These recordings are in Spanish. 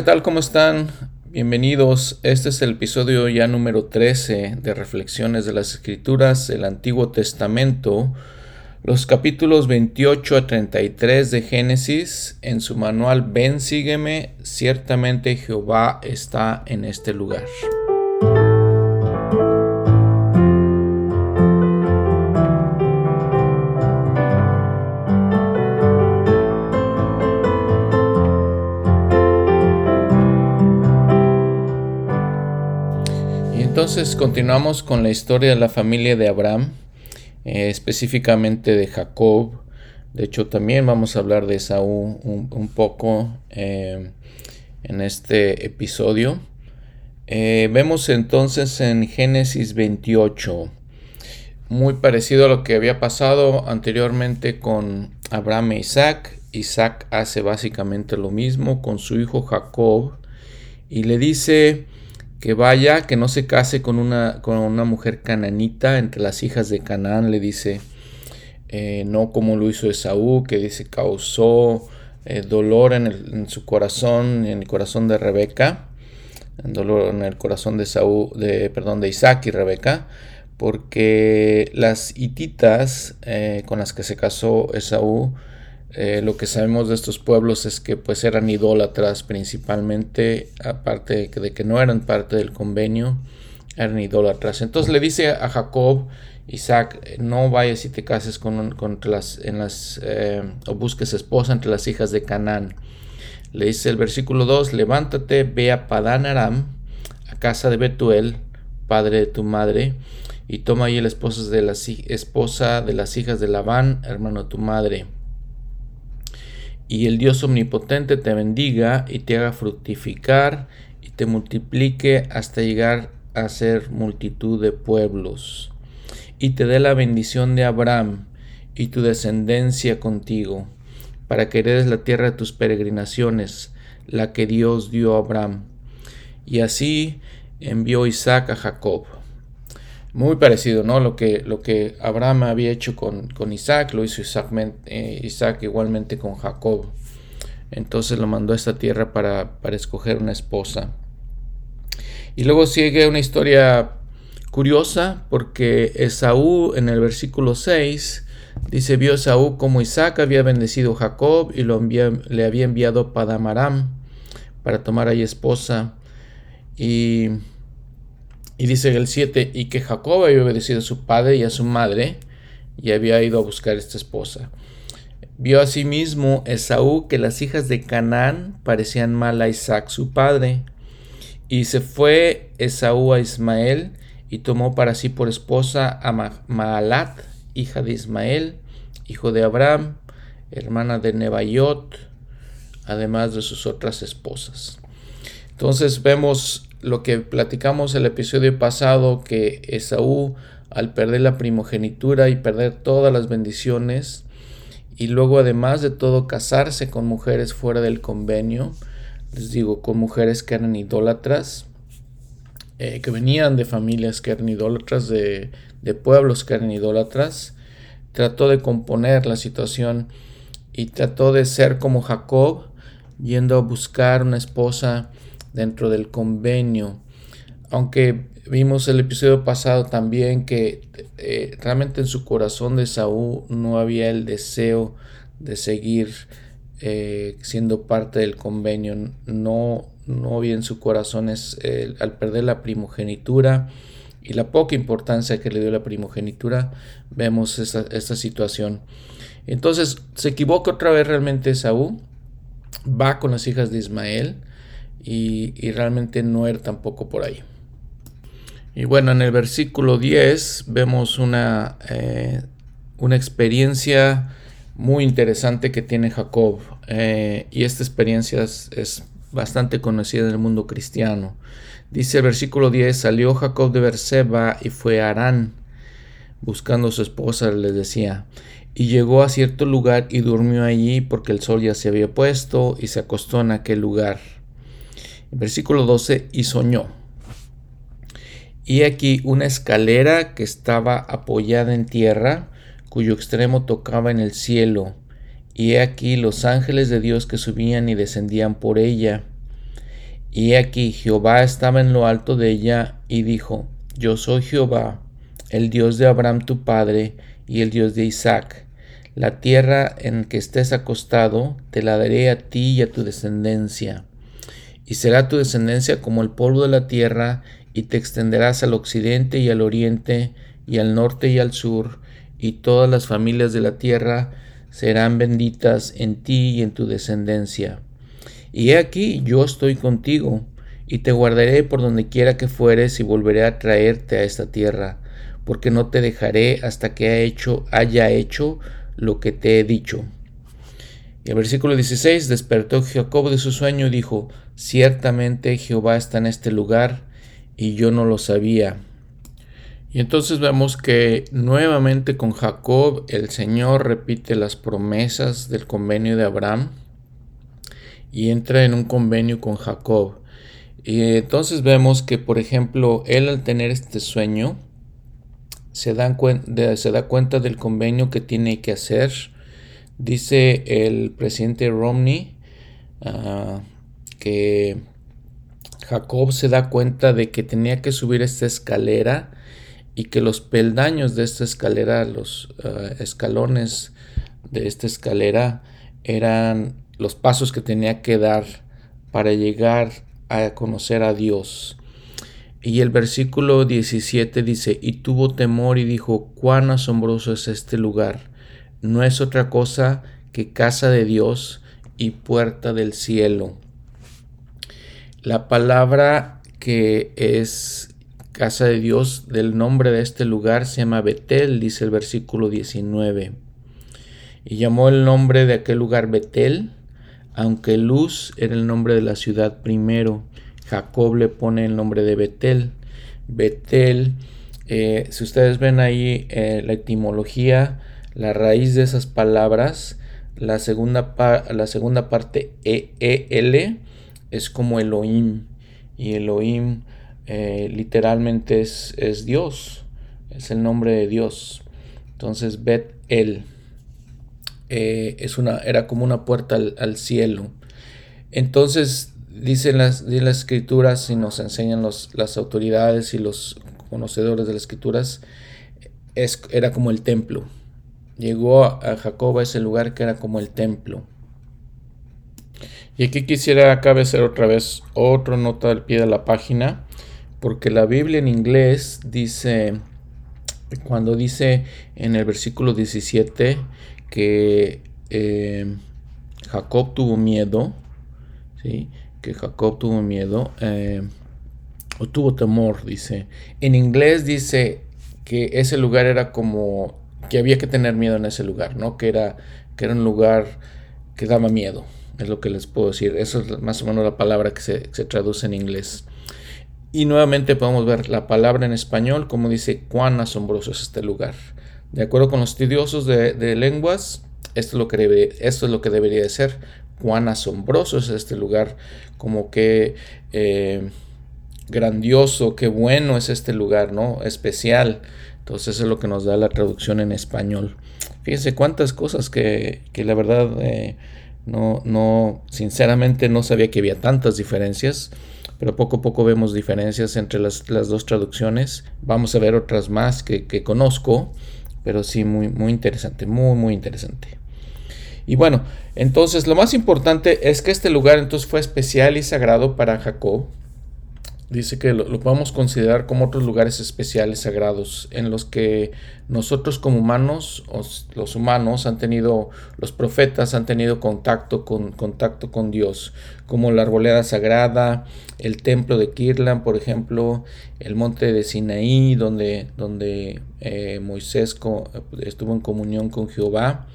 ¿qué tal? ¿Cómo están? Bienvenidos. Este es el episodio ya número 13 de Reflexiones de las Escrituras, el Antiguo Testamento, los capítulos 28 a 33 de Génesis. En su manual Ven, sígueme, ciertamente Jehová está en este lugar. Continuamos con la historia de la familia de Abraham, eh, específicamente de Jacob. De hecho, también vamos a hablar de Saúl un, poco eh, en este episodio. Eh, vemos entonces en Génesis 28, muy parecido a lo que había pasado anteriormente con Abraham e Isaac. Isaac hace básicamente lo mismo con su hijo Jacob y le dice que vaya, que no se case con una, con una mujer cananita entre las hijas de Canaán, le dice, eh, no como lo hizo Esaú, que dice causó eh, dolor en, su corazón, en el corazón de Rebeca, dolor en el corazón de Saúl, de, perdón, de Isaac y Rebeca, porque las hititas eh, con las que se casó Esaú eh, lo que sabemos de estos pueblos es que pues eran idólatras principalmente, aparte de que no eran parte del convenio, eran idólatras. Entonces le dice a Jacob, Isaac, no vayas y te cases con, las, las, eh, o busques esposa entre las hijas de Canaán. Le dice el versículo 2, levántate, ve a Padán Aram, a casa de Betuel, padre de tu madre, y toma allí la esposa de, la, esposa de las hijas de Labán, hermano de tu madre y el Dios omnipotente te bendiga y te haga fructificar y te multiplique hasta llegar a ser multitud de pueblos, y te dé la bendición de Abraham y tu descendencia contigo, para que heredes la tierra de tus peregrinaciones, la que Dios dio a Abraham. Y así envió Isaac a Jacob. Muy parecido, ¿no? Lo que, lo que Abraham había hecho con, Isaac, lo hizo Isaac, eh, Isaac, igualmente con Jacob. Entonces lo mandó a esta tierra para, para escoger una esposa. Y luego sigue una historia curiosa porque Esaú en el versículo 6 dice, vio Esaú como Isaac había bendecido a Jacob y lo le había enviado Padamaram para tomar ahí esposa. Y y dice el 7, y que Jacob había obedecido a su padre y a su madre, y había ido a buscar esta esposa. Vio asimismo Esaú que las hijas de Canaán parecían mal a Isaac su padre, y se fue Esaú a Ismael, y tomó para sí por esposa a Maalat, hija de Ismael, hijo de Abraham, hermana de Nebaiot, además de sus otras esposas. Entonces vemos lo que platicamos el episodio pasado, que Esaú al perder la primogenitura y perder todas las bendiciones, y luego además de todo casarse con mujeres fuera del convenio, les digo, con mujeres que eran idólatras, eh, que venían de familias que eran idólatras, de, de pueblos que eran idólatras, trató de componer la situación y trató de ser como Jacob, yendo a buscar una esposa dentro del convenio. Aunque vimos el episodio pasado también que eh, realmente en su corazón de Saúl no había el deseo de seguir eh, siendo parte del convenio. No, no había en su corazón es, al perder la primogenitura y la poca importancia que le dio la primogenitura, vemos esta, esta situación. Entonces se equivoca otra vez realmente Saúl, va con las hijas de Ismael, y, realmente no era tampoco por ahí. Y bueno, en el versículo 10 vemos una, eh, una experiencia muy interesante que tiene Jacob. Eh, y esta experiencia es, bastante conocida en el mundo cristiano. Dice el versículo 10, salió Jacob de Berseba y fue a Arán buscando a su esposa, les decía. Y llegó a cierto lugar y durmió allí porque el sol ya se había puesto y se acostó en aquel lugar. Versículo 12, y soñó. Y aquí una escalera que estaba apoyada en tierra, cuyo extremo tocaba en el cielo. Y he aquí los ángeles de Dios que subían y descendían por ella. Y aquí Jehová estaba en lo alto de ella y dijo, Yo soy Jehová, el Dios de Abraham tu padre y el Dios de Isaac. La tierra en que estés acostado te la daré a ti y a tu descendencia. Y será tu descendencia como el polvo de la tierra, y te extenderás al occidente y al oriente, y al norte y al sur, y todas las familias de la tierra serán benditas en ti y en tu descendencia. Y he aquí yo estoy contigo, y te guardaré por donde quiera que fueres, y volveré a traerte a esta tierra, porque no te dejaré hasta que haya hecho, haya hecho lo que te he dicho. El versículo 16, despertó Jacob de su sueño y dijo, ciertamente Jehová está en este lugar, y yo no lo sabía. Y entonces vemos que nuevamente con Jacob el Señor repite las promesas del convenio de Abraham y entra en un convenio con Jacob. Y entonces vemos que, por ejemplo, él al tener este sueño, se, se da cuenta del convenio que tiene que hacer. Dice el presidente Romney ah, que Jacob se da cuenta de que tenía que subir esta escalera y que los peldaños de esta escalera, los ah, escalones de esta escalera eran los pasos que tenía que dar para llegar a conocer a Dios. Y el versículo 17 dice, y tuvo temor y dijo, cuán asombroso es este lugar. No es otra cosa que casa de Dios y puerta del cielo. La palabra que es casa de Dios del nombre de este lugar se llama Betel, dice el versículo 19. Y llamó el nombre de aquel lugar Betel, aunque Luz era el nombre de la ciudad primero. Jacob le pone el nombre de Betel. Betel, eh, si ustedes ven ahí eh, la etimología, la raíz de esas palabras, la segunda, la segunda parte E-E-L es como Elohim. Y Elohim eh, literalmente es, es, Dios, es el nombre de Dios. Entonces Bet-El es una, era como una puerta al, cielo. Entonces dicen las, las escrituras y nos enseñan los, las autoridades y los conocedores de las escrituras, es, era como el templo. Llegó a Jacob a ese lugar que era como el templo. Y aquí quisiera acá hacer otra vez otra nota al pie de la página, porque la Biblia en inglés dice, cuando dice en el versículo 17 que eh, Jacob tuvo miedo, ¿sí? que Jacob tuvo miedo eh, o tuvo temor, dice. En inglés dice que ese lugar era como que había que tener miedo en ese lugar, ¿no? Que era, que era un lugar que daba miedo, es lo que les puedo decir. Eso es más o menos la palabra que se, traduce en inglés. Y nuevamente podemos ver la palabra en español, como dice, cuán asombroso es este lugar. De acuerdo con los estudiosos de, lenguas, esto es, lo que esto es lo que debería de ser cuán asombroso es este lugar, como que eh, grandioso, qué bueno es este lugar, ¿no? Especial. Entonces eso es lo que nos da la traducción en español. Fíjense cuántas cosas que, la verdad eh, no, no, sinceramente no sabía que había tantas diferencias, pero poco a poco vemos diferencias entre las, dos traducciones. Vamos a ver otras más que, que conozco, pero sí muy, muy interesante, muy, muy interesante. Y bueno, entonces lo más importante es que este lugar entonces fue especial y sagrado para Jacob. Dice que lo, podemos considerar como otros lugares especiales sagrados en los que nosotros como humanos, los humanos han tenido, los profetas han tenido contacto con, contacto con Dios, como la arboleda sagrada, el templo de Kirlan, por ejemplo, el monte de Sinaí, donde, donde eh, Moisés estuvo en comunión con Jehová.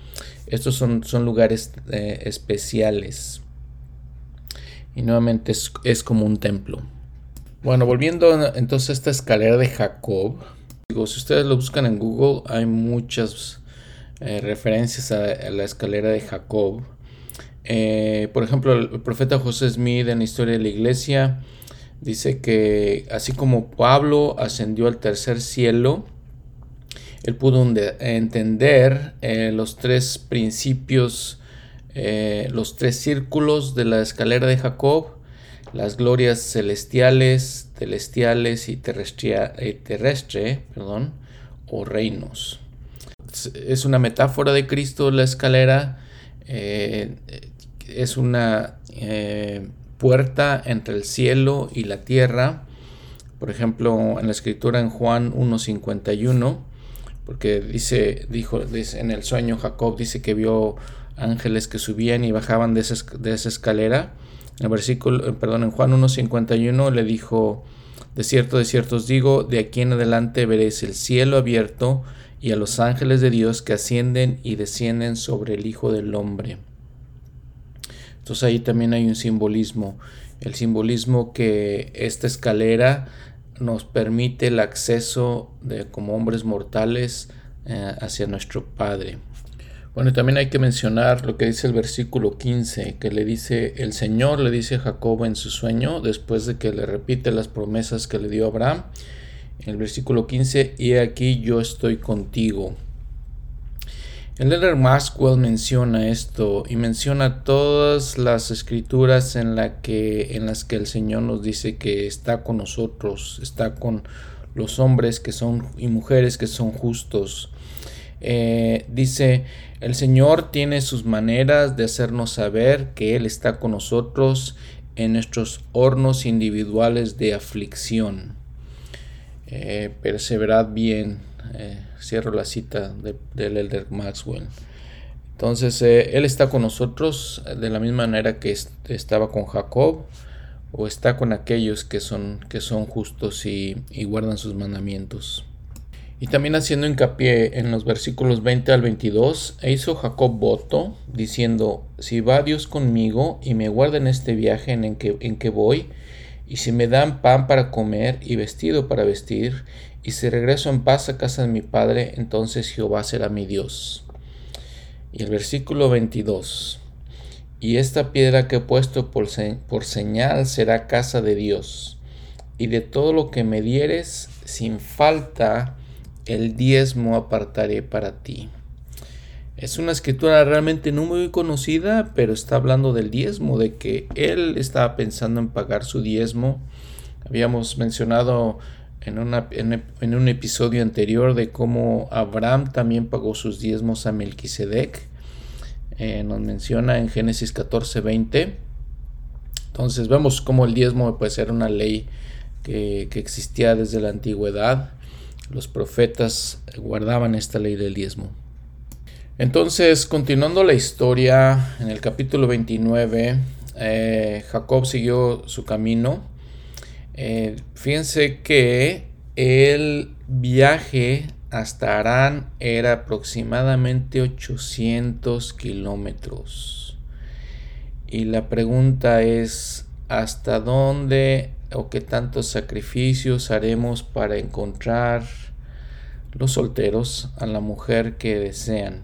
Estos son, son lugares eh, especiales. Y nuevamente es, como un templo. Bueno, volviendo entonces a esta escalera de Jacob. Digo, si ustedes lo buscan en Google, hay muchas eh, referencias a, la escalera de Jacob. Eh, por ejemplo, el profeta José Smith en la historia de la iglesia dice que así como Pablo ascendió al tercer cielo, él pudo entender eh, los tres principios, los tres círculos de la escalera de Jacob, las glorias celestiales, celestiales y eh, terrestre, perdón, o reinos. Es una metáfora de Cristo la escalera, eh, es una eh, puerta entre el cielo y la tierra. Por ejemplo, en la escritura en Juan 1.51, porque dice, dijo, en el sueño Jacob dice que vio ángeles que subían y bajaban de esa, de esa escalera. En el versículo, eh, perdón, en Juan 1.51 le dijo, de cierto, de cierto os digo, de aquí en adelante veréis el cielo abierto y a los ángeles de Dios que ascienden y descienden sobre el Hijo del Hombre. Entonces ahí también hay un simbolismo, el simbolismo que esta escalera nos permite el acceso de como hombres mortales eh, hacia nuestro Padre. Bueno, también hay que mencionar lo que dice el versículo 15, que le dice, el Señor le dice a Jacob en su sueño, después de que le repite las promesas que le dio Abraham, en el versículo 15, y aquí yo estoy contigo. El Elder Maxwell menciona esto y menciona todas las escrituras en, la que, en las que el Señor nos dice que está con nosotros, está con los hombres que son y mujeres que son justos. Eh, dice, el Señor tiene sus maneras de hacernos saber que Él está con nosotros en nuestros hornos individuales de aflicción. Eh, perseverad bien. Eh, cierro la cita del Elder Maxwell. Entonces, Él está con nosotros de la misma manera que estaba con Jacob o está con aquellos que son, que son justos y guardan sus mandamientos. Y también haciendo hincapié en los versículos 20 al 22, e hizo Jacob voto, diciendo, si va Dios conmigo y me guarda en este viaje en que, en que voy, y si me dan pan para comer y vestido para vestir, y si regreso en paz a casa de mi padre, entonces Jehová será mi Dios. Y el versículo 22, y esta piedra que he puesto por, por señal será casa de Dios, y de todo lo que me dieres, sin falta, el diezmo apartaré para ti. Es una escritura realmente no muy conocida, pero está hablando del diezmo, de que él estaba pensando en pagar su diezmo. Habíamos mencionado en, un episodio anterior de cómo Abraham también pagó sus diezmos a Melquisedec. Eh, nos menciona en Génesis 14, 20. Entonces vemos cómo el diezmo puede ser una ley que existía desde la antigüedad los profetas guardaban esta ley del diezmo. Entonces, continuando la historia, en el capítulo 29, eh, Jacob siguió su camino. Eh, fíjense que el viaje hasta Arán era aproximadamente 800 kilómetros. Y la pregunta es, ¿hasta dónde o qué tantos sacrificios haremos para encontrar los solteros a la mujer que desean.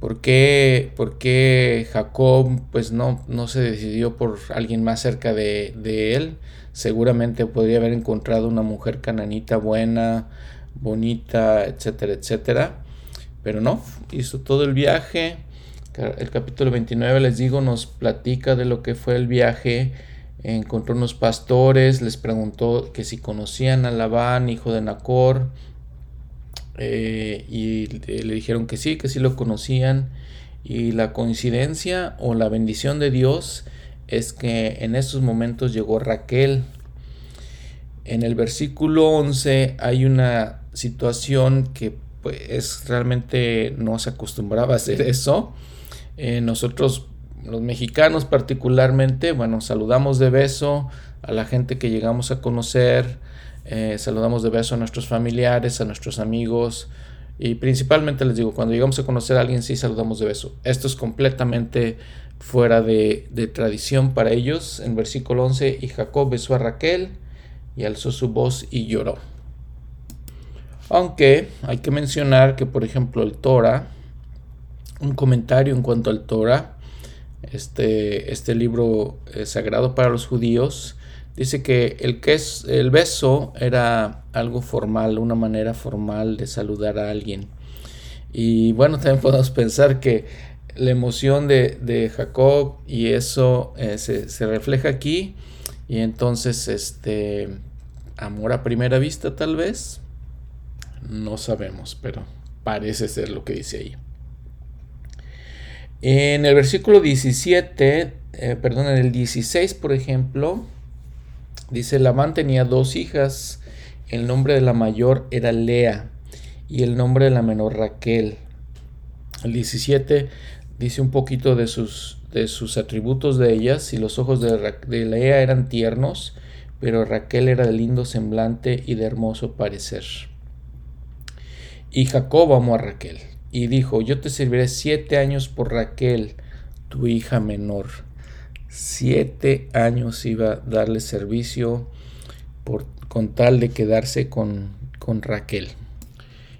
¿Por qué, Jacob pues no, no, se decidió por alguien más cerca de, de, él? Seguramente podría haber encontrado una mujer cananita buena, bonita, etcétera, etcétera. Pero no, hizo todo el viaje. El capítulo 29, les digo, nos platica de lo que fue el viaje encontró unos pastores, les preguntó que si conocían a Labán, hijo de Nacor, eh, y le dijeron que sí, que sí lo conocían. Y la coincidencia o la bendición de Dios es que en esos momentos llegó Raquel. En el versículo 11 hay una situación que pues realmente no se acostumbraba a hacer eso. Eh, nosotros los mexicanos particularmente, bueno, saludamos de beso a la gente que llegamos a conocer, eh, saludamos de beso a nuestros familiares, a nuestros amigos y principalmente les digo, cuando llegamos a conocer a alguien sí saludamos de beso. Esto es completamente fuera de, de tradición para ellos. En versículo 11, y Jacob besó a Raquel y alzó su voz y lloró. Aunque hay que mencionar que, por ejemplo, el Torah, un comentario en cuanto al Torah, este, este libro eh, sagrado para los judíos, dice que el, el beso era algo formal, una manera formal de saludar a alguien. Y bueno, también podemos pensar que la emoción de, Jacob y eso eh, se, refleja aquí. Y entonces, este, amor a primera vista tal vez. No sabemos, pero parece ser lo que dice ahí. En el versículo 17, eh, perdón, en el 16, por ejemplo, dice, Labán tenía dos hijas, el nombre de la mayor era Lea y el nombre de la menor Raquel. El 17 dice un poquito de sus, de sus atributos de ellas y los ojos de, de Lea eran tiernos, pero Raquel era de lindo semblante y de hermoso parecer. Y Jacob amó a Raquel y dijo, yo te serviré siete años por Raquel, tu hija menor. Siete años iba a darle servicio por, con tal de quedarse con, con Raquel.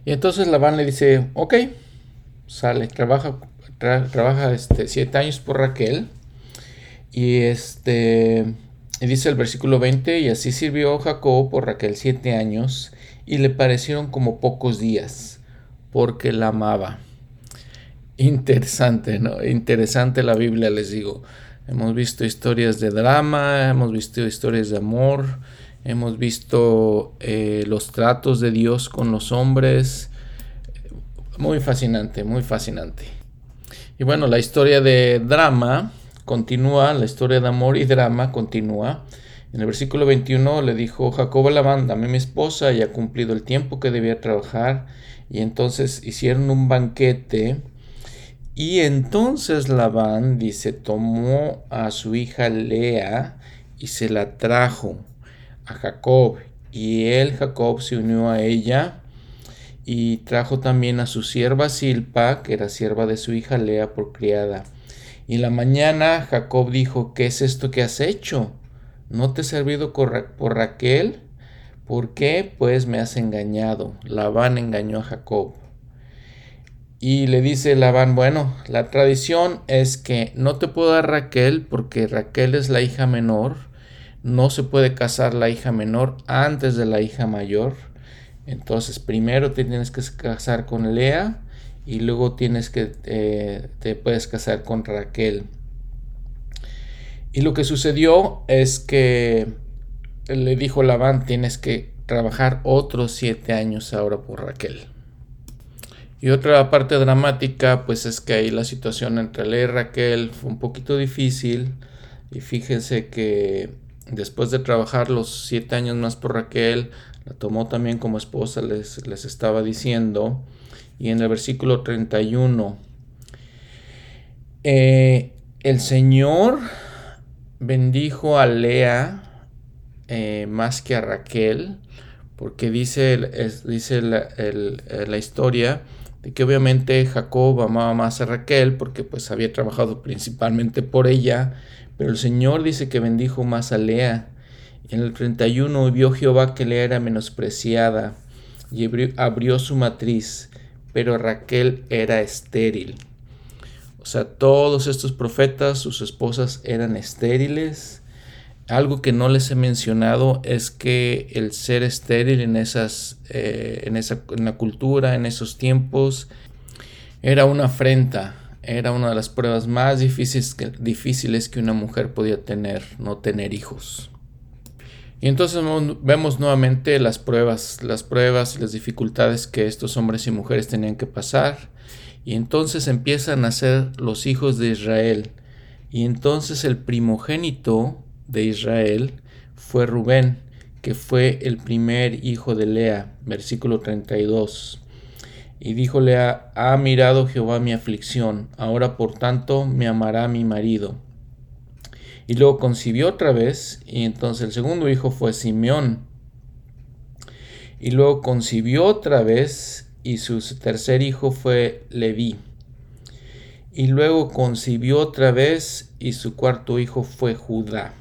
Y entonces Labán le dice, ok, sale, trabaja, trabaja este, siete años por Raquel. Y este y dice el versículo 20, y así sirvió Jacob por Raquel siete años, y le parecieron como pocos días porque la amaba. Interesante, ¿no? Interesante la Biblia, les digo. Hemos visto historias de drama, hemos visto historias de amor, hemos visto eh, los tratos de Dios con los hombres. Muy fascinante, muy fascinante. Y bueno, la historia de drama continúa, la historia de amor y drama continúa. En el versículo 21 le dijo Jacob a Labán, dame mi esposa, y ha cumplido el tiempo que debía trabajar y entonces hicieron un banquete. Y entonces Labán dice, tomó a su hija Lea y se la trajo a Jacob. Y él, Jacob, se unió a ella y trajo también a su sierva Silpa, que era sierva de su hija Lea por criada. Y la mañana Jacob dijo, ¿qué es esto que has hecho? ¿No te he servido por Raquel? ¿Por qué? Pues me has engañado. Labán engañó a Jacob. Y le dice Labán, bueno, la tradición es que no te puedo dar Raquel porque Raquel es la hija menor. No se puede casar la hija menor antes de la hija mayor. Entonces primero te tienes que casar con Lea y luego tienes que eh, te puedes casar con Raquel. Y lo que sucedió es que le dijo Labán, tienes que trabajar otros siete años ahora por Raquel. Y otra parte dramática, pues es que ahí la situación entre Lea y Raquel fue un poquito difícil. Y fíjense que después de trabajar los siete años más por Raquel, la tomó también como esposa, les, les estaba diciendo. Y en el versículo 31, eh, el Señor bendijo a Lea eh, más que a Raquel, porque dice, dice eh, la, historia de que obviamente Jacob amaba más a Raquel porque pues había trabajado principalmente por ella, pero el Señor dice que bendijo más a Lea. En el 31 vio Jehová que Lea era menospreciada y abrió su matriz, pero Raquel era estéril. O sea, todos estos profetas, sus esposas eran estériles algo que no les he mencionado es que el ser estéril en, esas, eh, en, esa, en la cultura, en esos tiempos, era una afrenta, era una de las pruebas más difíciles que, difíciles que una mujer podía tener, no tener hijos. Y entonces vemos nuevamente las pruebas, las pruebas y las dificultades que estos hombres y mujeres tenían que pasar. Y entonces empiezan a ser los hijos de Israel. Y entonces el primogénito de Israel fue Rubén, que fue el primer hijo de Lea, versículo 32. Y dijo Lea, ha mirado Jehová mi aflicción, ahora por tanto me amará mi marido. Y luego concibió otra vez, y entonces el segundo hijo fue Simeón. Y luego concibió otra vez, y su tercer hijo fue Leví. Y luego concibió otra vez, y su cuarto hijo fue Judá.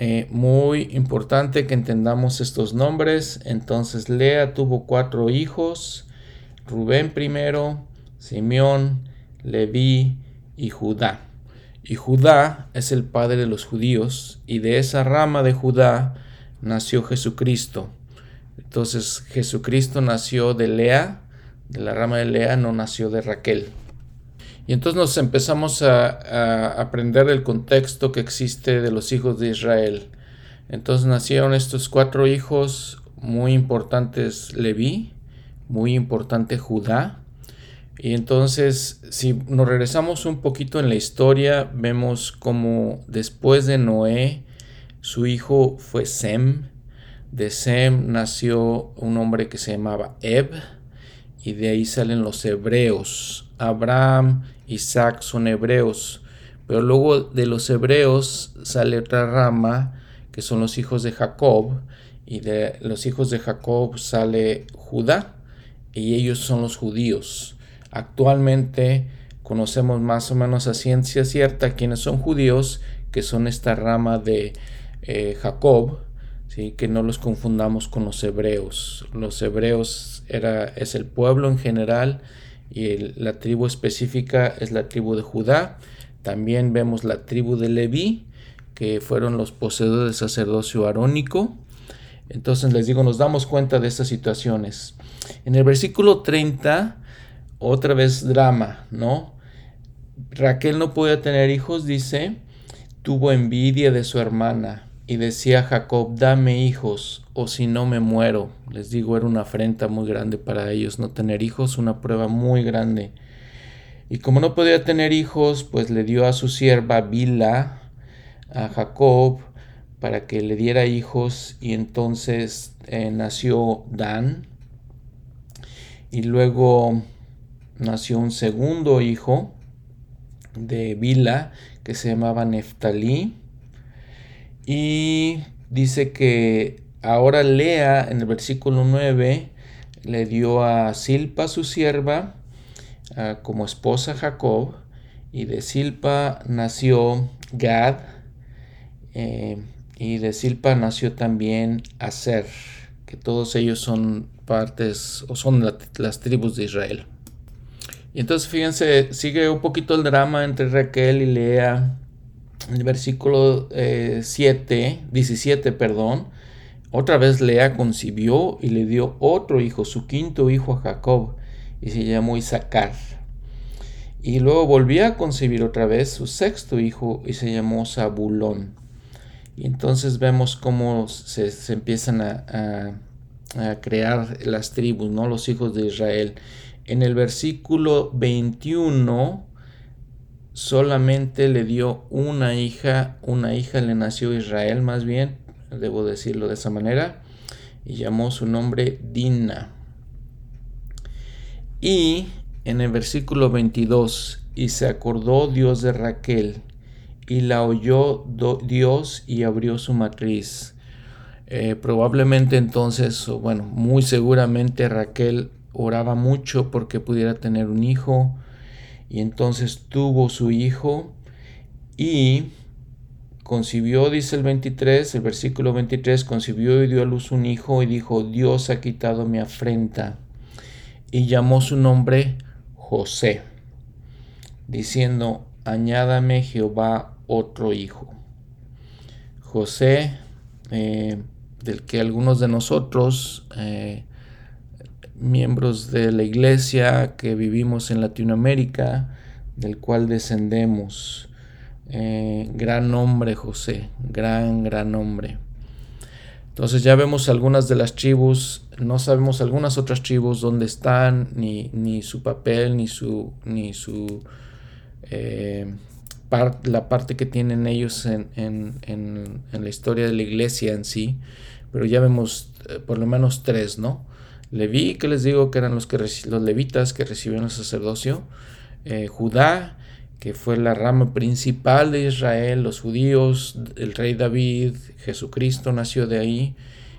Eh, muy importante que entendamos estos nombres. Entonces Lea tuvo cuatro hijos, Rubén primero, Simeón, Leví y Judá. Y Judá es el padre de los judíos y de esa rama de Judá nació Jesucristo. Entonces Jesucristo nació de Lea, de la rama de Lea no nació de Raquel. Y entonces nos empezamos a, aprender el contexto que existe de los hijos de Israel. Entonces nacieron estos cuatro hijos muy importantes, Leví, muy importante Judá. Y entonces, si nos regresamos un poquito en la historia, vemos como después de Noé, su hijo fue Sem. De Sem nació un hombre que se llamaba Eb, y de ahí salen los hebreos. Abraham, Isaac son hebreos, pero luego de los hebreos sale otra rama que son los hijos de Jacob, y de los hijos de Jacob sale Judá, y ellos son los judíos. Actualmente conocemos más o menos a ciencia cierta quiénes son judíos, que son esta rama de eh, Jacob, que no los confundamos con los hebreos. Los hebreos era, es el pueblo en general y la tribu específica es la tribu de Judá. También vemos la tribu de Leví, que fueron los poseedores del sacerdocio arónico. Entonces les digo, nos damos cuenta de estas situaciones. En el versículo 30, otra vez drama, ¿no? Raquel no podía tener hijos, dice, tuvo envidia de su hermana y decía Jacob, dame hijos, o si no me muero. Les digo, era una afrenta muy grande para ellos no tener hijos, una prueba muy grande. Y como no podía tener hijos, pues le dio a su sierva Bila, a Jacob, para que le diera hijos, y entonces eh, nació Dan. Y luego nació un segundo hijo de Bila, que se llamaba Neftalí y dice que ahora Lea en el versículo 9 le dio a Silpa su sierva como esposa Jacob y de Silpa nació Gad eh, y de Silpa nació también Aser, que todos ellos son partes o son las tribus de Israel. Y entonces fíjense, sigue un poquito el drama entre Raquel y Lea el versículo 7, eh, 17, perdón, otra vez Lea concibió y le dio otro hijo, su quinto hijo a Jacob, y se llamó Isaacar. Y luego volvió a concebir otra vez su sexto hijo y se llamó Zabulón. Y entonces vemos cómo se, empiezan a, a, crear las tribus, ¿no? los hijos de Israel. En el versículo 21 solamente le dio una hija, una hija le nació Israel más bien, debo decirlo de esa manera, y llamó su nombre Dina. Y en el versículo 22, y se acordó Dios de Raquel, y la oyó Dios y abrió su matriz. Eh, probablemente entonces, bueno, muy seguramente Raquel oraba mucho porque pudiera tener un hijo, y entonces tuvo su hijo y concibió, dice el 23, el versículo 23, concibió y dio a luz un hijo y dijo, Dios ha quitado mi afrenta. Y llamó su nombre José, diciendo, añádame Jehová otro hijo. José, eh, del que algunos de nosotros eh, miembros de la iglesia que vivimos en Latinoamérica, del cual descendemos. Eh, gran nombre José, gran, gran nombre. Entonces ya vemos algunas de las tribus, no sabemos algunas otras tribus dónde están, ni, ni su papel, ni su, ni su eh, la parte que tienen ellos en, en, en, la historia de la iglesia en sí, pero ya vemos eh, por lo menos tres, ¿no? Leví, que les digo que eran los, que los levitas que recibieron el sacerdocio, eh, Judá, que fue la rama principal de Israel, los judíos, el rey David, Jesucristo nació de ahí,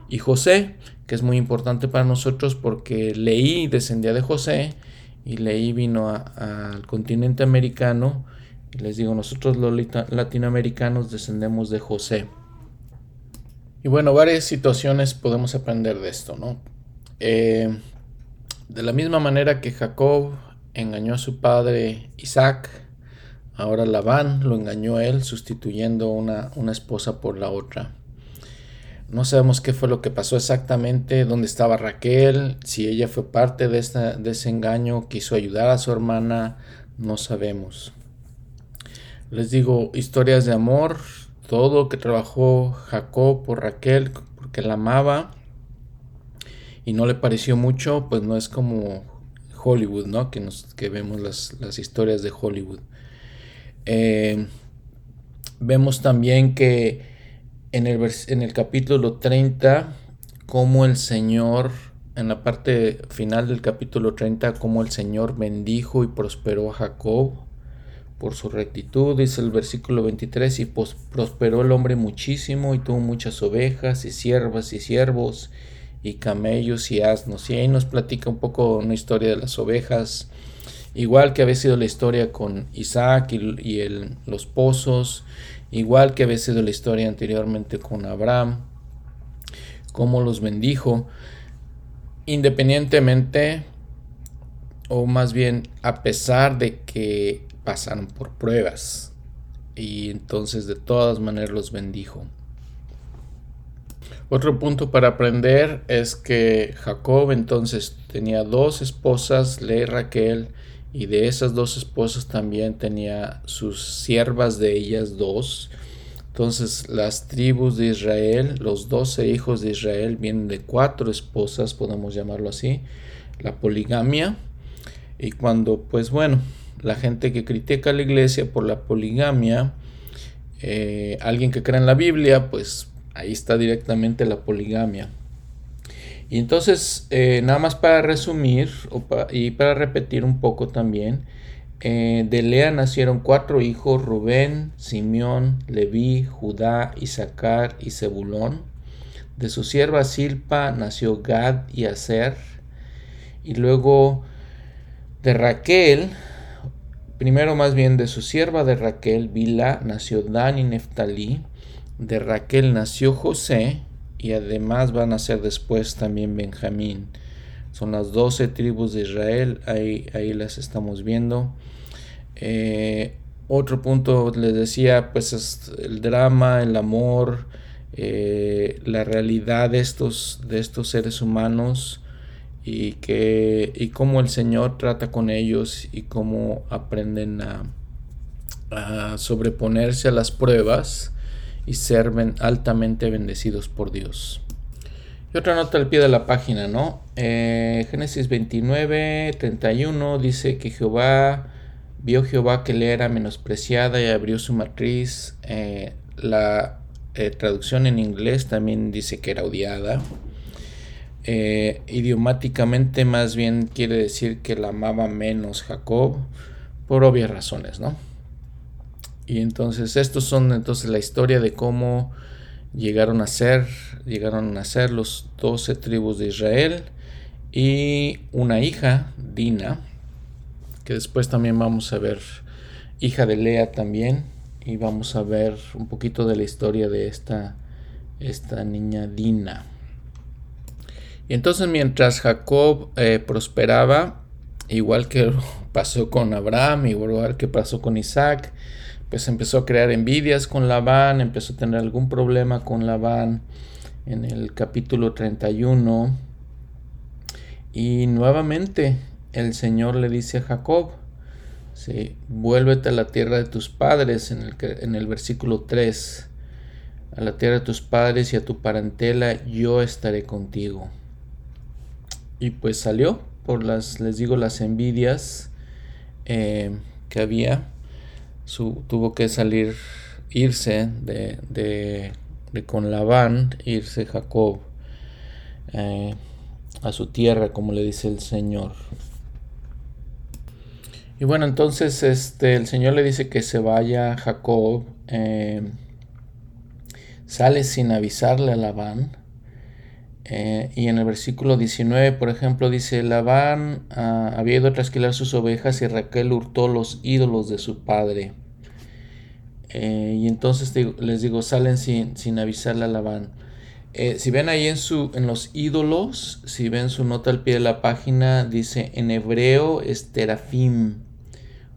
y José, que es muy importante para nosotros porque Leí descendía de José, y Leí vino al continente americano, y les digo, nosotros los latinoamericanos descendemos de José. Y bueno, varias situaciones podemos aprender de esto, ¿no? Eh, de la misma manera que Jacob engañó a su padre Isaac, ahora Labán lo engañó él sustituyendo una, una esposa por la otra. No sabemos qué fue lo que pasó exactamente, dónde estaba Raquel, si ella fue parte de, ese engaño, quiso ayudar a su hermana, no sabemos. Les digo, historias de amor, todo que trabajó Jacob por Raquel, porque la amaba y no le pareció mucho, pues no es como Hollywood, ¿no? Que, nos, que vemos las, historias de Hollywood. Eh, vemos también que en el, en el capítulo 30, como el Señor, en la parte final del capítulo 30, como el Señor bendijo y prosperó a Jacob por su rectitud, dice el versículo 23, y prosperó el hombre muchísimo y tuvo muchas ovejas y siervas y siervos y camellos y asnos. Y ahí nos platica un poco una historia de las ovejas, igual que había sido la historia con Isaac y, los pozos, igual que había sido la historia anteriormente con Abraham, cómo los bendijo, independientemente, o más bien a pesar de que pasaron por pruebas. Y entonces de todas maneras los bendijo. Otro punto para aprender es que Jacob entonces tenía dos esposas, Lea y Raquel, y de esas dos esposas también tenía sus siervas de ellas dos. Entonces las tribus de Israel, los doce hijos de Israel vienen de cuatro esposas, podemos llamarlo así, la poligamia. Y cuando, pues bueno, la gente que critica a la iglesia por la poligamia, eh, alguien que cree en la Biblia, pues Ahí está directamente la poligamia. Y entonces, eh, nada más para resumir y para repetir un poco también, eh, de Lea nacieron cuatro hijos, Rubén, Simeón, Leví, Judá, Isaacar y Zebulón. De su sierva Silpa nació Gad y Aser. Y luego de Raquel, primero más bien de su sierva de Raquel, Bila, nació Dan y Neftalí. De Raquel nació José y además van a ser después también Benjamín. Son las doce tribus de Israel, ahí, ahí las estamos viendo. Eh, otro punto les decía, pues es el drama, el amor, eh, la realidad de estos, de estos seres humanos y, que, y cómo el Señor trata con ellos y cómo aprenden a, a sobreponerse a las pruebas y ser altamente bendecidos por Dios. Y otra nota al pie de la página, ¿no? Eh, Génesis 29, 31 dice que Jehová vio Jehová que le era menospreciada y abrió su matriz. Eh, la eh, traducción en inglés también dice que era odiada. idiomáticamente más bien quiere decir que la amaba menos Jacob por obvias razones, ¿no? Y entonces estos son entonces la historia de cómo llegaron a ser, llegaron a ser los doce tribus de Israel y una hija, Dina, que después también vamos a ver, hija de Lea también, y vamos a ver un poquito de la historia de esta, esta niña Dina. Y entonces mientras Jacob eh, prosperaba, igual que pasó con Abraham, igual que pasó con Isaac, pues empezó a crear envidias con Labán, empezó a tener algún problema con Labán en el capítulo 31. Y nuevamente el Señor le dice a Jacob, sí, vuélvete a la tierra de tus padres en el, en el versículo 3. A la tierra de tus padres y a tu parentela yo estaré contigo. Y pues salió por las, les digo, las envidias eh, que había tuvo que salir, irse de, de, con Labán, irse Jacob eh, a su tierra, como le dice el Señor. Y bueno, entonces este, el Señor le dice que se vaya Jacob, eh, sale sin avisarle a Labán. Eh, y en el versículo 19, por ejemplo, dice, Labán ah, había ido a trasquilar sus ovejas y Raquel hurtó los ídolos de su padre. Eh, y entonces les digo, salen sin, sin avisarle a Labán. Eh, si ven ahí en, su, en los ídolos, si ven su nota al pie de la página, dice en hebreo es terafim,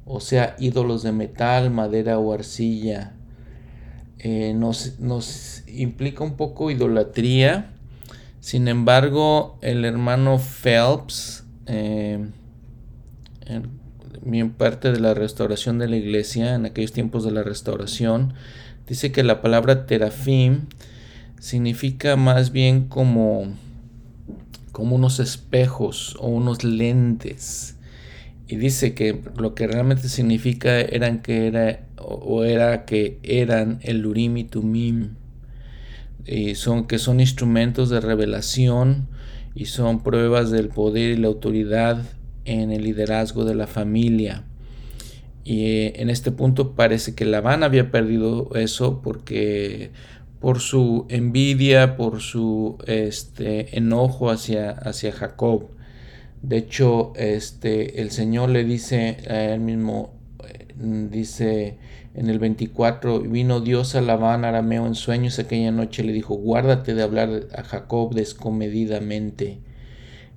o sea, ídolos de metal, madera o arcilla. nos, nos implica un poco idolatría sin embargo, el hermano Phelps, eh, parte de la restauración de la iglesia, en aquellos tiempos de la restauración, dice que la palabra terafim significa más bien como, como unos espejos o unos lentes. Y dice que lo que realmente significa eran que era o era que eran el Urim y Tumim. Y son que son instrumentos de revelación y son pruebas del poder y la autoridad en el liderazgo de la familia. Y eh, en este punto parece que Labán había perdido eso porque por su envidia, por su este, enojo hacia, hacia Jacob. De hecho, este, el Señor le dice a él mismo, eh, dice en el 24, vino Dios a Labán arameo en sueños aquella noche, le dijo, guárdate de hablar a Jacob descomedidamente.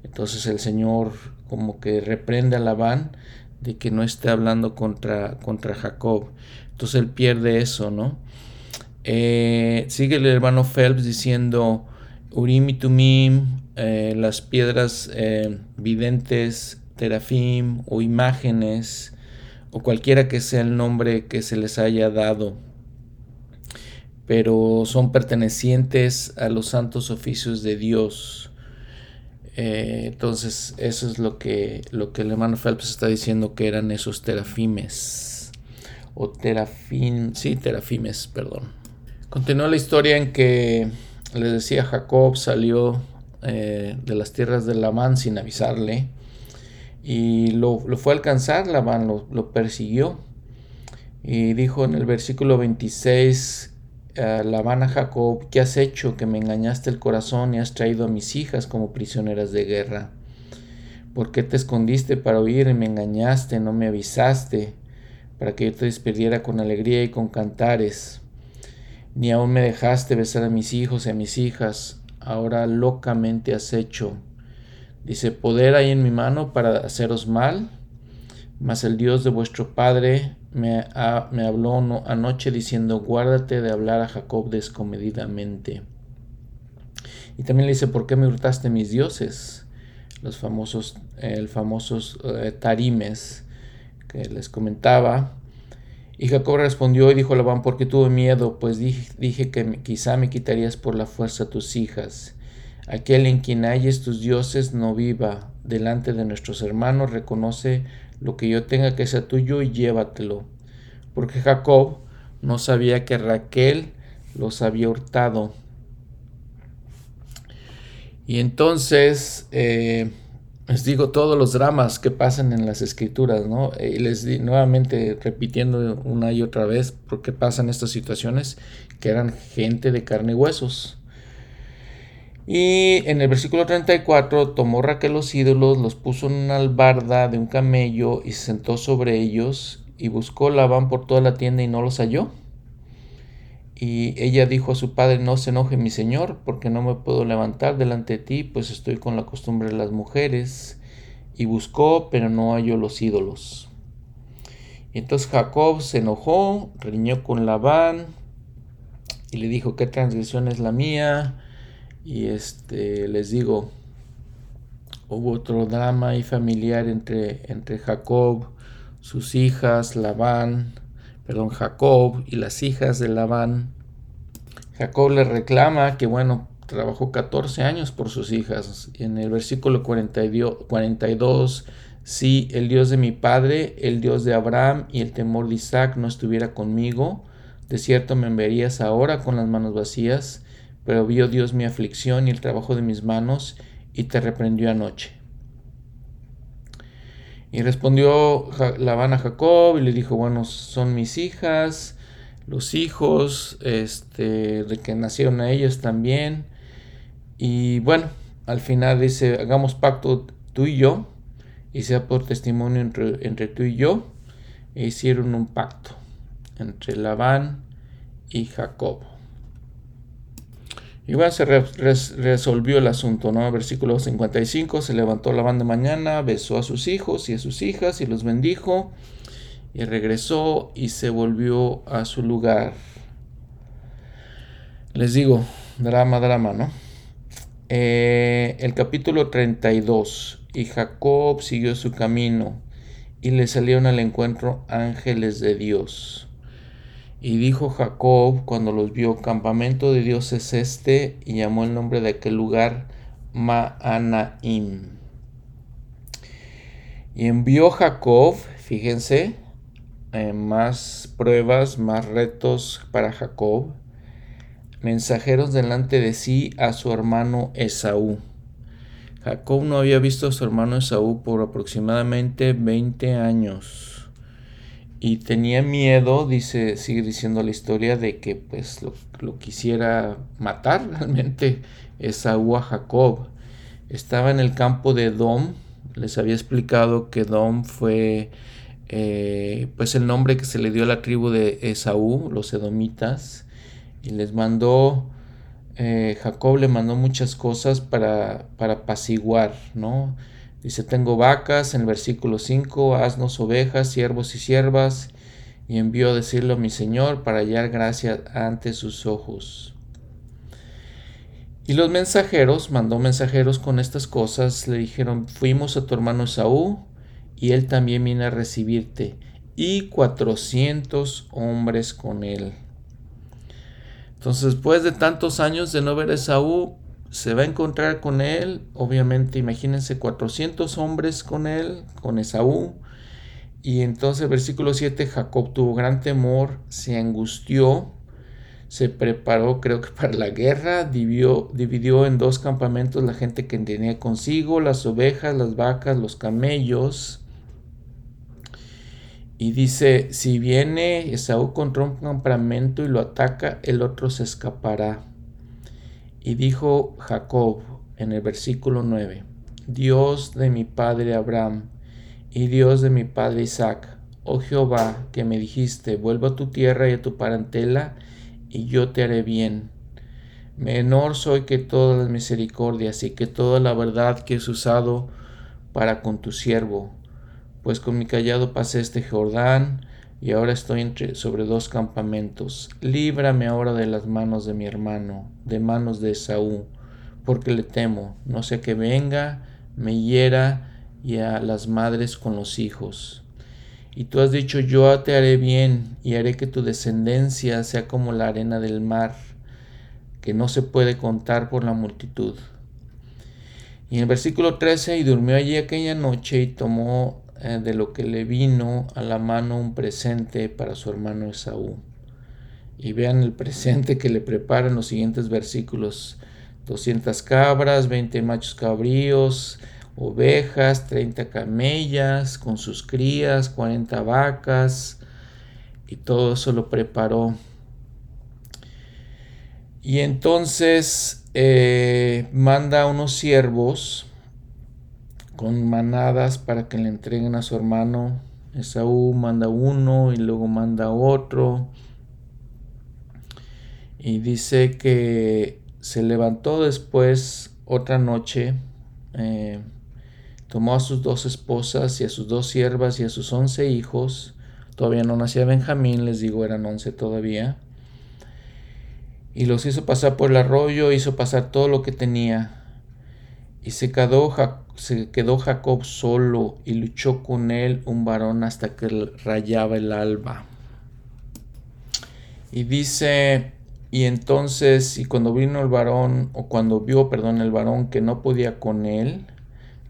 Entonces el Señor como que reprende a Labán de que no esté hablando contra, contra Jacob. Entonces él pierde eso, ¿no? Eh, sigue el hermano Phelps diciendo, Urim y Tumim, eh, las piedras eh, videntes, terafim o imágenes, o cualquiera que sea el nombre que se les haya dado, pero son pertenecientes a los santos oficios de Dios. entonces, eso es lo que, lo que el hermano Phelps está diciendo que eran esos terafimes. O terafim, sí, terafimes, perdón. Continúa la historia en que les decía Jacob salió eh, de las tierras de Labán sin avisarle y lo, fue a alcanzar, Labán lo, lo, persiguió y dijo en el versículo 26 a Labán a Jacob, ¿qué has hecho que me engañaste el corazón y has traído a mis hijas como prisioneras de guerra? ¿Por qué te escondiste para oír y me engañaste, no me avisaste, para que yo te despidiera con alegría y con cantares? Ni aún me dejaste besar a mis hijos y a mis hijas, ahora locamente has hecho. Dice, poder hay en mi mano para haceros mal, mas el Dios de vuestro Padre me, me habló anoche diciendo, guárdate de hablar a Jacob descomedidamente. Y también le dice, ¿por qué me hurtaste mis dioses? Los famosos, el famosos eh, tarimes que les comentaba. Y Jacob respondió y dijo a Labán, porque tuve miedo, pues dije, que quizá me quitarías por la fuerza tus hijas. Aquel en quien halles tus dioses no viva. Delante de nuestros hermanos reconoce lo que yo tenga que sea tuyo y llévatelo. Porque Jacob no sabía que Raquel los había hurtado. Y entonces... Eh, les digo todos los dramas que pasan en las escrituras, ¿no? Y les di nuevamente repitiendo una y otra vez por qué pasan estas situaciones que eran gente de carne y huesos. Y en el versículo 34 tomó Raquel los ídolos, los puso en una albarda de un camello y se sentó sobre ellos y buscó Labán por toda la tienda y no los halló. Y ella dijo a su padre, no se enoje mi señor, porque no me puedo levantar delante de ti, pues estoy con la costumbre de las mujeres. Y buscó, pero no halló los ídolos. Y entonces Jacob se enojó, riñó con Labán y le dijo, ¿qué transgresión es la mía? Y este, les digo, hubo otro drama y familiar entre, entre Jacob, sus hijas, Labán, perdón, Jacob y las hijas de Labán. Jacob le reclama que, bueno, trabajó 14 años por sus hijas. En el versículo 42, si el Dios de mi padre, el Dios de Abraham y el temor de Isaac no estuviera conmigo, de cierto me enviarías ahora con las manos vacías, pero vio Dios mi aflicción y el trabajo de mis manos y te reprendió anoche. Y respondió Labán a Jacob y le dijo, bueno, son mis hijas, los hijos este, de que nacieron a ellos también. Y bueno, al final dice, hagamos pacto tú y yo, y sea por testimonio entre, entre tú y yo. E hicieron un pacto entre Labán y Jacob. Y bueno, se resolvió el asunto, ¿no? Versículo 55, se levantó la banda mañana, besó a sus hijos y a sus hijas y los bendijo, y regresó y se volvió a su lugar. Les digo, drama, drama, ¿no? Eh, el capítulo 32, y Jacob siguió su camino, y le salieron al encuentro ángeles de Dios. Y dijo Jacob cuando los vio, campamento de Dios es este, y llamó el nombre de aquel lugar Maanaim. Y envió Jacob, fíjense, eh, más pruebas, más retos para Jacob, mensajeros delante de sí a su hermano Esaú. Jacob no había visto a su hermano Esaú por aproximadamente 20 años y tenía miedo, dice, sigue diciendo la historia, de que pues lo, lo quisiera matar realmente Esaú a Jacob. Estaba en el campo de Dom, les había explicado que Dom fue eh, pues el nombre que se le dio a la tribu de Esaú, los edomitas, y les mandó, eh, Jacob le mandó muchas cosas para, para apaciguar, ¿no? Dice, tengo vacas en el versículo 5, asnos, ovejas, siervos y siervas, y envió a decirlo a mi Señor para hallar gracia ante sus ojos. Y los mensajeros, mandó mensajeros con estas cosas, le dijeron, fuimos a tu hermano Esaú, y él también viene a recibirte, y cuatrocientos hombres con él. Entonces, después de tantos años de no ver a Esaú, se va a encontrar con él, obviamente, imagínense, cuatrocientos hombres con él, con Esaú. Y entonces, versículo 7, Jacob tuvo gran temor, se angustió, se preparó, creo que para la guerra, dividió, dividió en dos campamentos la gente que tenía consigo, las ovejas, las vacas, los camellos. Y dice, si viene Esaú contra un campamento y lo ataca, el otro se escapará. Y dijo Jacob en el versículo 9, Dios de mi padre Abraham y Dios de mi padre Isaac, oh Jehová, que me dijiste, vuelvo a tu tierra y a tu parentela, y yo te haré bien. Menor soy que todas las misericordias y que toda la verdad que has usado para con tu siervo pues con mi callado pasé este Jordán, y ahora estoy entre, sobre dos campamentos. Líbrame ahora de las manos de mi hermano, de manos de Esaú, porque le temo, no sea que venga, me hiera y a las madres con los hijos. Y tú has dicho, yo te haré bien y haré que tu descendencia sea como la arena del mar, que no se puede contar por la multitud. Y en el versículo 13, y durmió allí aquella noche y tomó eh, de lo que le vino a la mano un presente para su hermano Esaú. Y vean el presente que le preparan los siguientes versículos. 200 cabras, 20 machos cabríos, ovejas, 30 camellas con sus crías, 40 vacas, y todo eso lo preparó. Y entonces eh, manda unos siervos con manadas para que le entreguen a su hermano. Esaú manda uno y luego manda otro. Y dice que se levantó después otra noche, eh, tomó a sus dos esposas y a sus dos siervas y a sus once hijos. Todavía no nacía Benjamín, les digo, eran once todavía. Y los hizo pasar por el arroyo, hizo pasar todo lo que tenía. Y se quedó Jacob se quedó Jacob solo y luchó con él un varón hasta que rayaba el alba. Y dice, y entonces, y cuando vino el varón, o cuando vio, perdón, el varón que no podía con él,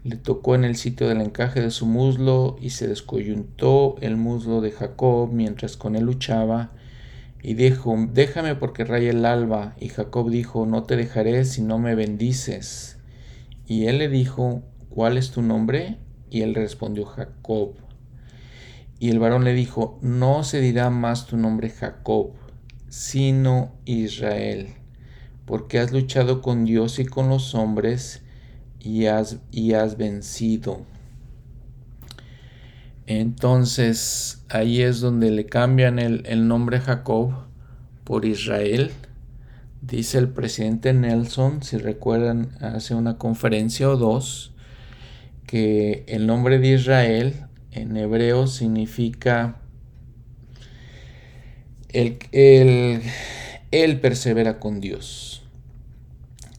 le tocó en el sitio del encaje de su muslo y se descoyuntó el muslo de Jacob mientras con él luchaba. Y dijo, déjame porque raya el alba. Y Jacob dijo, no te dejaré si no me bendices. Y él le dijo, ¿cuál es tu nombre? Y él respondió, Jacob. Y el varón le dijo, no se dirá más tu nombre Jacob, sino Israel, porque has luchado con Dios y con los hombres y has, y has vencido. Entonces ahí es donde le cambian el, el nombre Jacob por Israel. Dice el presidente Nelson, si recuerdan, hace una conferencia o dos, que el nombre de Israel en hebreo significa el, el, persevera con Dios.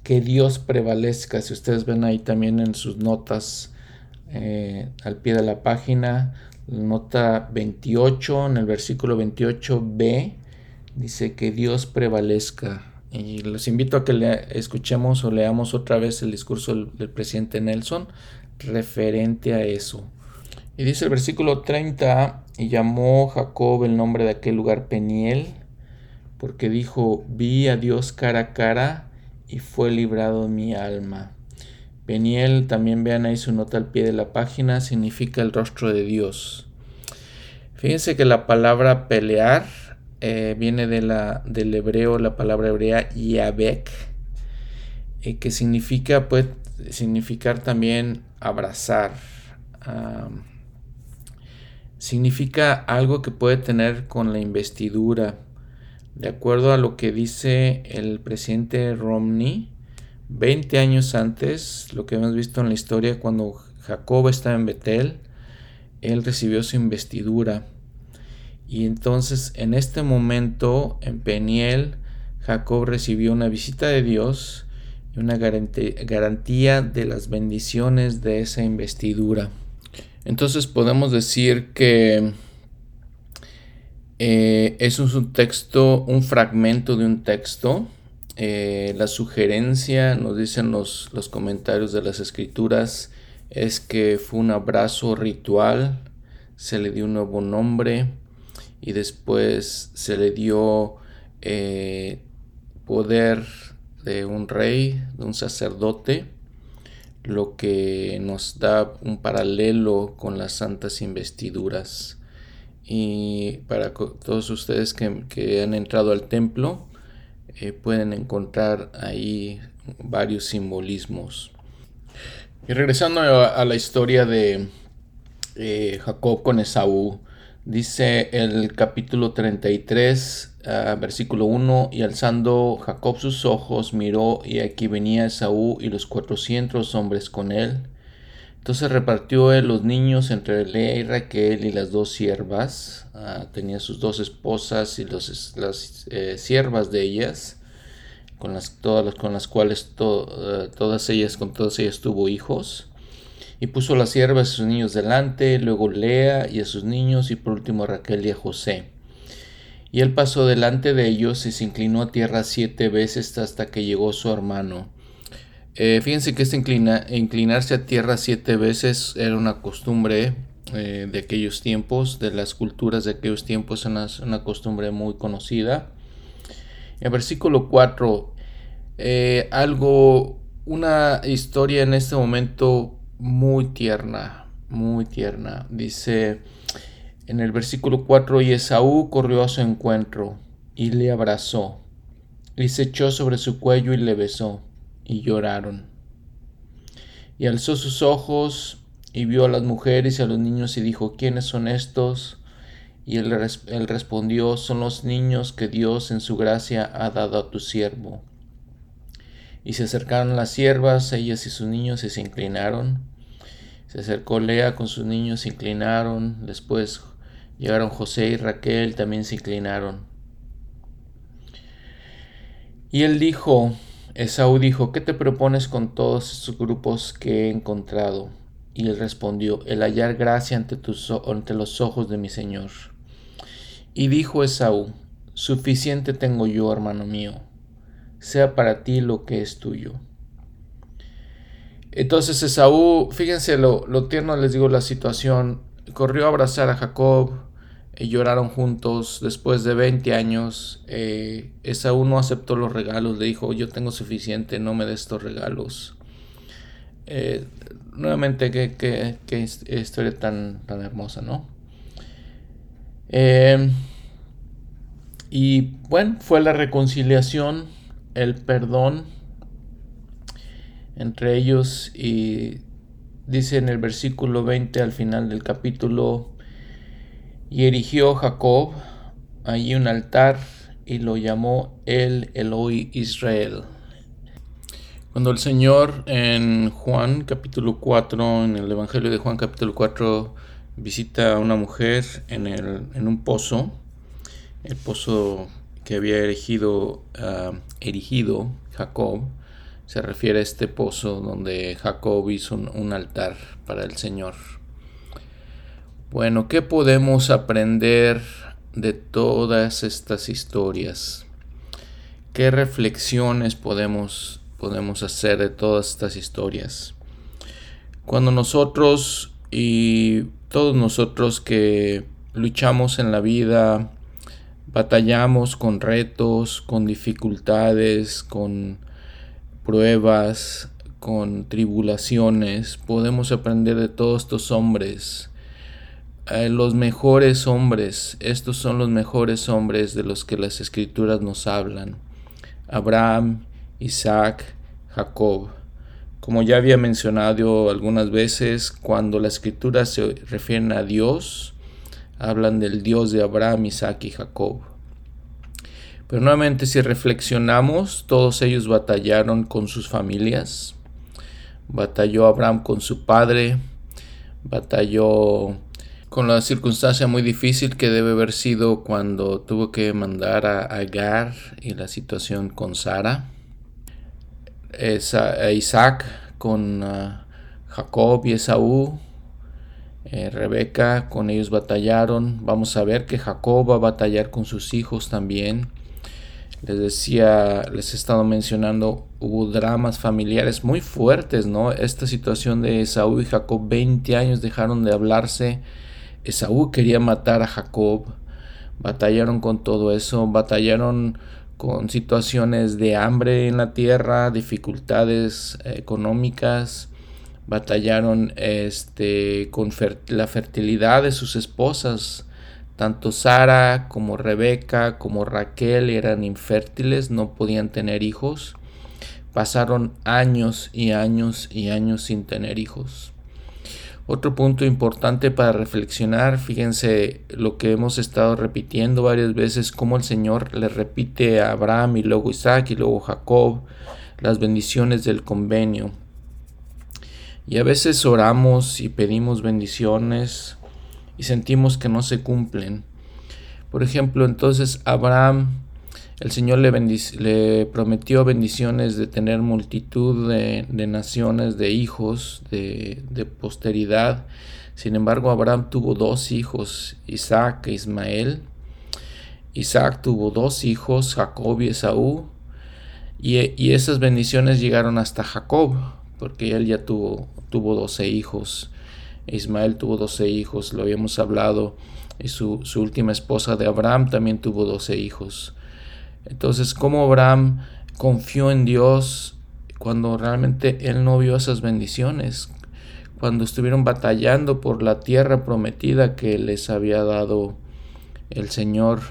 Que Dios prevalezca. Si ustedes ven ahí también en sus notas eh, al pie de la página, Nota 28, en el versículo 28b, dice que Dios prevalezca. Y los invito a que le escuchemos o leamos otra vez el discurso del, presidente Nelson referente a eso. Y dice el versículo 30, y llamó Jacob el nombre de aquel lugar Peniel, porque dijo, vi a Dios cara a cara y fue librado mi alma. Peniel, también vean ahí su nota al pie de la página, significa el rostro de Dios. Fíjense que la palabra pelear eh, viene de la, del hebreo, la palabra hebrea yabek, eh, que significa, puede significar también abrazar. significa algo que puede tener con la investidura. De acuerdo a lo que dice el presidente Romney, 20 años antes, lo que hemos visto en la historia, cuando Jacob estaba en Betel, él recibió su investidura. Y entonces en este momento en Peniel, Jacob recibió una visita de Dios una garantía de las bendiciones de esa investidura. Entonces podemos decir que eh, es un texto, un fragmento de un texto. Eh, la sugerencia, nos dicen los, los comentarios de las escrituras, es que fue un abrazo ritual, se le dio un nuevo nombre, y después se le dio eh, poder de un rey, de un sacerdote, lo que nos da un paralelo con las santas investiduras. Y para todos ustedes que, han entrado al templo, eh, pueden encontrar ahí varios simbolismos. Y regresando a, la historia de eh, Jacob con Esaú, Dice el capítulo 33, ah, versículo 1, y alzando Jacob sus ojos, miró y aquí venía Esaú y los cuatrocientos hombres con él. Entonces repartió él los niños entre Lea y Raquel y las dos siervas. Ah, tenía sus dos esposas y los, las eh, siervas de ellas, con las, todas con las cuales eh, todas ellas, con todas ellas tuvo hijos. Y puso las siervas a sus niños delante, luego Lea y a sus niños, y por último Raquel y a José. Y él pasó delante de ellos y se inclinó a tierra siete veces hasta que llegó su hermano. Eh, fíjense que este inclina, inclinarse a tierra siete veces era una costumbre eh, de aquellos tiempos, de las culturas de aquellos tiempos, una, una costumbre muy conocida. En versículo 4, eh, algo, una historia en este momento muy tierna, muy tierna. Dice en el versículo 4, y Esaú corrió a su encuentro y le abrazó, y se echó sobre su cuello y le besó, y lloraron. Y alzó sus ojos y vio a las mujeres y a los niños y dijo, ¿quiénes son estos? Y él, él respondió, son los niños que Dios en su gracia ha dado a tu siervo. Y se acercaron las siervas, ellas y sus niños, y se inclinaron. Se acercó Lea con sus niños, se inclinaron. Después llegaron José y Raquel, también se inclinaron. Y él dijo, Esaú dijo, ¿qué te propones con todos estos grupos que he encontrado? Y él respondió, el hallar gracia ante, tus, ante los ojos de mi Señor. Y dijo Esaú, suficiente tengo yo, hermano mío sea para ti lo que es tuyo. Entonces Esaú, fíjense lo, tierno les digo la situación, corrió a abrazar a Jacob, y lloraron juntos después de 20 años. Eh, Esaú no aceptó los regalos, le dijo, yo tengo suficiente, no me des estos regalos. Eh, nuevamente, qué, historia tan, tan hermosa, ¿no? Eh, y bueno, fue la reconciliación el perdón entre ellos y dice en el versículo 20 al final del capítulo, y erigió Jacob allí un altar y lo llamó el Eloi Israel. Cuando el Señor en Juan capítulo 4, en el Evangelio de Juan capítulo 4, visita a una mujer en, el, en un pozo, el pozo que había erigido, ah, erigido Jacob, se refiere a este pozo donde Jacob hizo un, altar para el Señor. Bueno, ¿qué podemos aprender de todas estas historias? ¿Qué reflexiones podemos, podemos hacer de todas estas historias? Cuando nosotros y todos nosotros que luchamos en la vida, batallamos con retos, con dificultades, con pruebas, con tribulaciones, podemos aprender de todos estos hombres eh, los mejores hombres, estos son los mejores hombres de los que las escrituras nos hablan. Abraham, Isaac, Jacob. Como ya había mencionado algunas veces, cuando las escrituras se refieren a Dios, hablan del Dios de Abraham, Isaac y Jacob. Pero nuevamente si reflexionamos, todos ellos batallaron con sus familias. Batalló Abraham con su padre, batalló con la circunstancia muy difícil que debe haber sido cuando tuvo que mandar a Agar y la situación con Sara, Isaac con ah, Jacob y Esaú, eh, Rebeca, con ellos batallaron. Vamos a ver que Jacob va a batallar con sus hijos también. Les decía, les he estado mencionando, hubo dramas familiares muy fuertes, ¿no? Esta situación de Esaú y Jacob, 20 años dejaron de hablarse Esaú quería matar a Jacob, batallaron con todo eso, batallaron con situaciones de hambre en la tierra, dificultades económicas, batallaron este, con la fertilidad de sus esposas. Tanto Sara como Rebeca como Raquel eran infértiles, no podían tener hijos. Pasaron años y años y años sin tener hijos. Otro punto importante para reflexionar, fíjense lo que hemos estado repitiendo varias veces, cómo el Señor le repite a Abraham y luego Isaac y luego Jacob las bendiciones del convenio. Y a veces oramos y pedimos bendiciones y sentimos que no se cumplen. Por ejemplo, entonces Abraham el Señor le, prometió bendiciones de tener multitud de, naciones, de hijos, de, posteridad. Sin embargo, Abraham tuvo dos hijos, Isaac e Ismael. Isaac tuvo dos hijos, Jacob y Esaú. Y, esas bendiciones llegaron hasta Jacob, porque él ya tuvo, tuvo 12 hijos. Ismael tuvo 12 hijos, lo habíamos hablado. Y su, su última esposa de Abraham también tuvo 12 hijos. Entonces, ¿cómo Abraham confió en Dios cuando realmente él no vio esas bendiciones? Cuando estuvieron batallando por la tierra prometida que les había dado el Señor,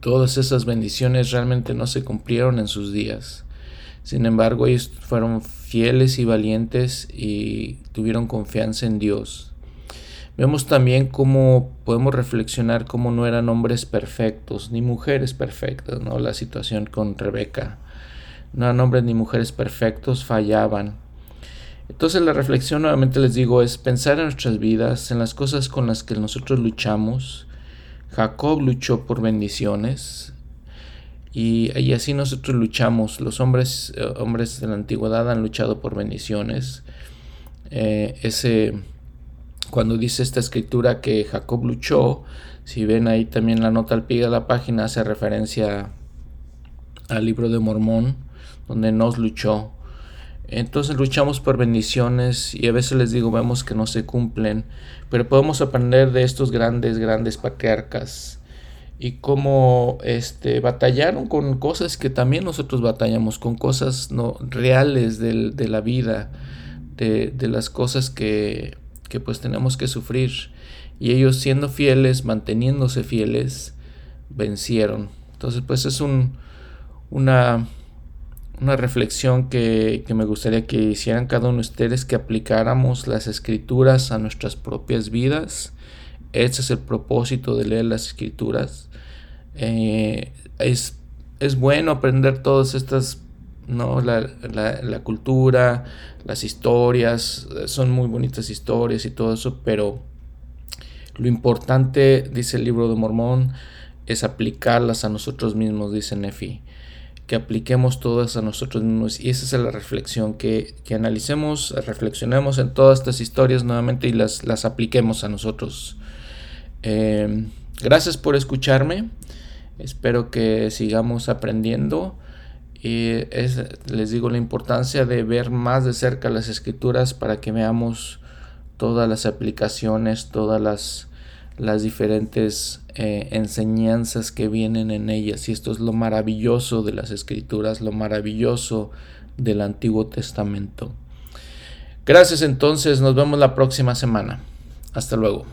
todas esas bendiciones realmente no se cumplieron en sus días. Sin embargo, ellos fueron fieles y valientes y tuvieron confianza en Dios. Vemos también cómo podemos reflexionar cómo no eran hombres perfectos, ni mujeres perfectas, ¿no? La situación con Rebeca. No eran hombres ni mujeres perfectos, fallaban. Entonces la reflexión nuevamente les digo es pensar en nuestras vidas, en las cosas con las que nosotros luchamos. Jacob luchó por bendiciones y, así nosotros luchamos. Los hombres, eh, hombres de la antigüedad han luchado por bendiciones. Eh, ese cuando dice esta escritura que Jacob luchó, si ven ahí también la nota al pie de la página hace referencia al libro de Mormón, donde nos luchó. Entonces luchamos por bendiciones y a veces les digo, vemos que no se cumplen, pero podemos aprender de estos grandes, grandes patriarcas y cómo este, batallaron con cosas que también nosotros batallamos, con cosas no, reales de, de la vida, de, de las cosas que que pues tenemos que sufrir. Y ellos siendo fieles, manteniéndose fieles, vencieron. Entonces pues es un, una, una reflexión que, que, me gustaría que hicieran cada uno de ustedes, que aplicáramos las escrituras a nuestras propias vidas. Ese es el propósito de leer las escrituras. Eh, es, es bueno aprender todas estas ¿no? La, la, cultura, las historias, son muy bonitas historias y todo eso, pero lo importante, dice el libro de Mormón, es aplicarlas a nosotros mismos, dice Nefi. que apliquemos todas a nosotros mismos. Y esa es la reflexión, que, analicemos, reflexionemos en todas estas historias nuevamente y las, las apliquemos a nosotros. Em, gracias por escucharme. Espero que sigamos aprendiendo. Y les digo la importancia de ver más de cerca las escrituras para que veamos todas las aplicaciones, todas las, las diferentes eh, enseñanzas que vienen en ellas. Y esto es lo maravilloso de las escrituras, lo maravilloso del Antiguo Testamento. Gracias entonces, nos vemos la próxima semana. Hasta luego.